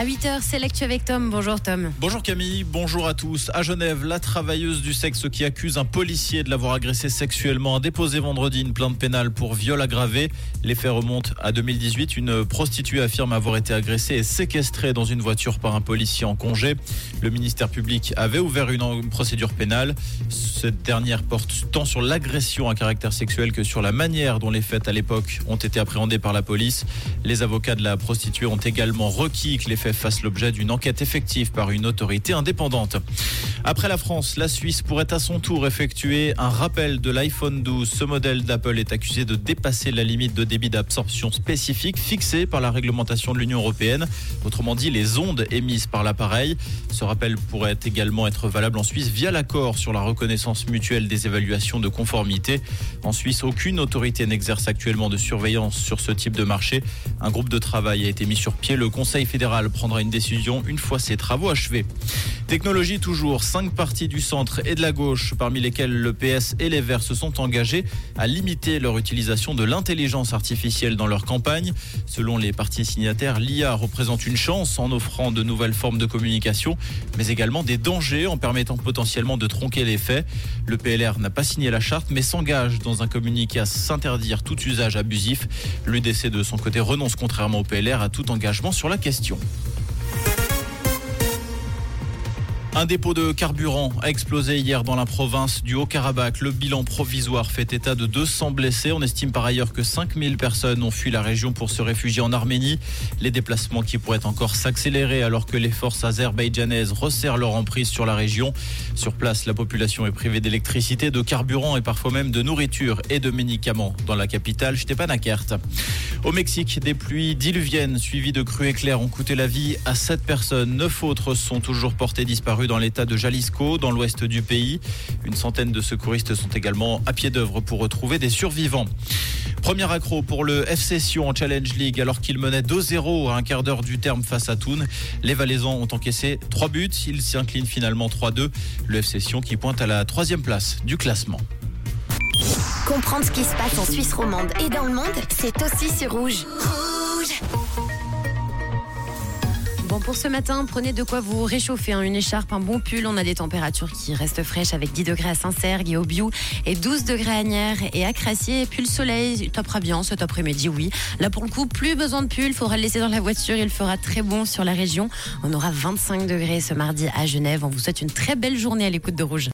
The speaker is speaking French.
À 8h, c'est l'actu avec Tom. Bonjour Tom. Bonjour Camille, bonjour à tous. À Genève, la travailleuse du sexe qui accuse un policier de l'avoir agressé sexuellement a déposé vendredi une plainte pénale pour viol aggravé. Les faits remontent à 2018. Une prostituée affirme avoir été agressée et séquestrée dans une voiture par un policier en congé. Le ministère public avait ouvert une procédure pénale. Cette dernière porte tant sur l'agression à caractère sexuel que sur la manière dont les faits à l'époque ont été appréhendés par la police. Les avocats de la prostituée ont également requis que les faits fasse l'objet d'une enquête effective par une autorité indépendante. Après la France, la Suisse pourrait à son tour effectuer un rappel de l'iPhone 12. Ce modèle d'Apple est accusé de dépasser la limite de débit d'absorption spécifique fixée par la réglementation de l'Union européenne. Autrement dit, les ondes émises par l'appareil. Ce rappel pourrait également être valable en Suisse via l'accord sur la reconnaissance mutuelle des évaluations de conformité. En Suisse, aucune autorité n'exerce actuellement de surveillance sur ce type de marché. Un groupe de travail a été mis sur pied. Le Conseil fédéral prendra une décision une fois ces travaux achevés. Technologie toujours, cinq partis du centre et de la gauche, parmi lesquels le PS et les Verts se sont engagés à limiter leur utilisation de l'intelligence artificielle dans leur campagne. Selon les partis signataires, l'IA représente une chance en offrant de nouvelles formes de communication, mais également des dangers en permettant potentiellement de tronquer les faits. Le PLR n'a pas signé la charte, mais s'engage dans un communiqué à s'interdire tout usage abusif. L'UDC de son côté renonce contrairement au PLR à tout engagement sur la question. Un dépôt de carburant a explosé hier dans la province du Haut-Karabakh. Le bilan provisoire fait état de 200 blessés. On estime par ailleurs que 5000 personnes ont fui la région pour se réfugier en Arménie. Les déplacements qui pourraient encore s'accélérer alors que les forces azerbaïdjanaises resserrent leur emprise sur la région. Sur place, la population est privée d'électricité, de carburant et parfois même de nourriture et de médicaments. Dans la capitale, Stepanakert. Au Mexique, des pluies diluviennes suivies de crues éclairs ont coûté la vie à 7 personnes. Neuf autres sont toujours portées disparues dans l'état de Jalisco, dans l'ouest du pays. Une centaine de secouristes sont également à pied d'œuvre pour retrouver des survivants. Premier accro pour le FC Sion en Challenge League alors qu'il menait 2-0 à un quart d'heure du terme face à Thun. Les Valaisans ont encaissé 3 buts. Ils s'inclinent finalement 3-2. Le FC Sion qui pointe à la troisième place du classement. Comprendre ce qui se passe en Suisse romande et dans le monde, c'est aussi sur Rouge. Pour ce matin, prenez de quoi vous réchauffer. Hein. Une écharpe, un bon pull. On a des températures qui restent fraîches avec 10 degrés à Saint-Sergue et au Biou et 12 degrés à Nières et à Crassier. Et puis le soleil, top bien cet après-midi, oui. Là, pour le coup, plus besoin de pull. Il faudra le laisser dans la voiture. Il fera très bon sur la région. On aura 25 degrés ce mardi à Genève. On vous souhaite une très belle journée à l'écoute de Rouge.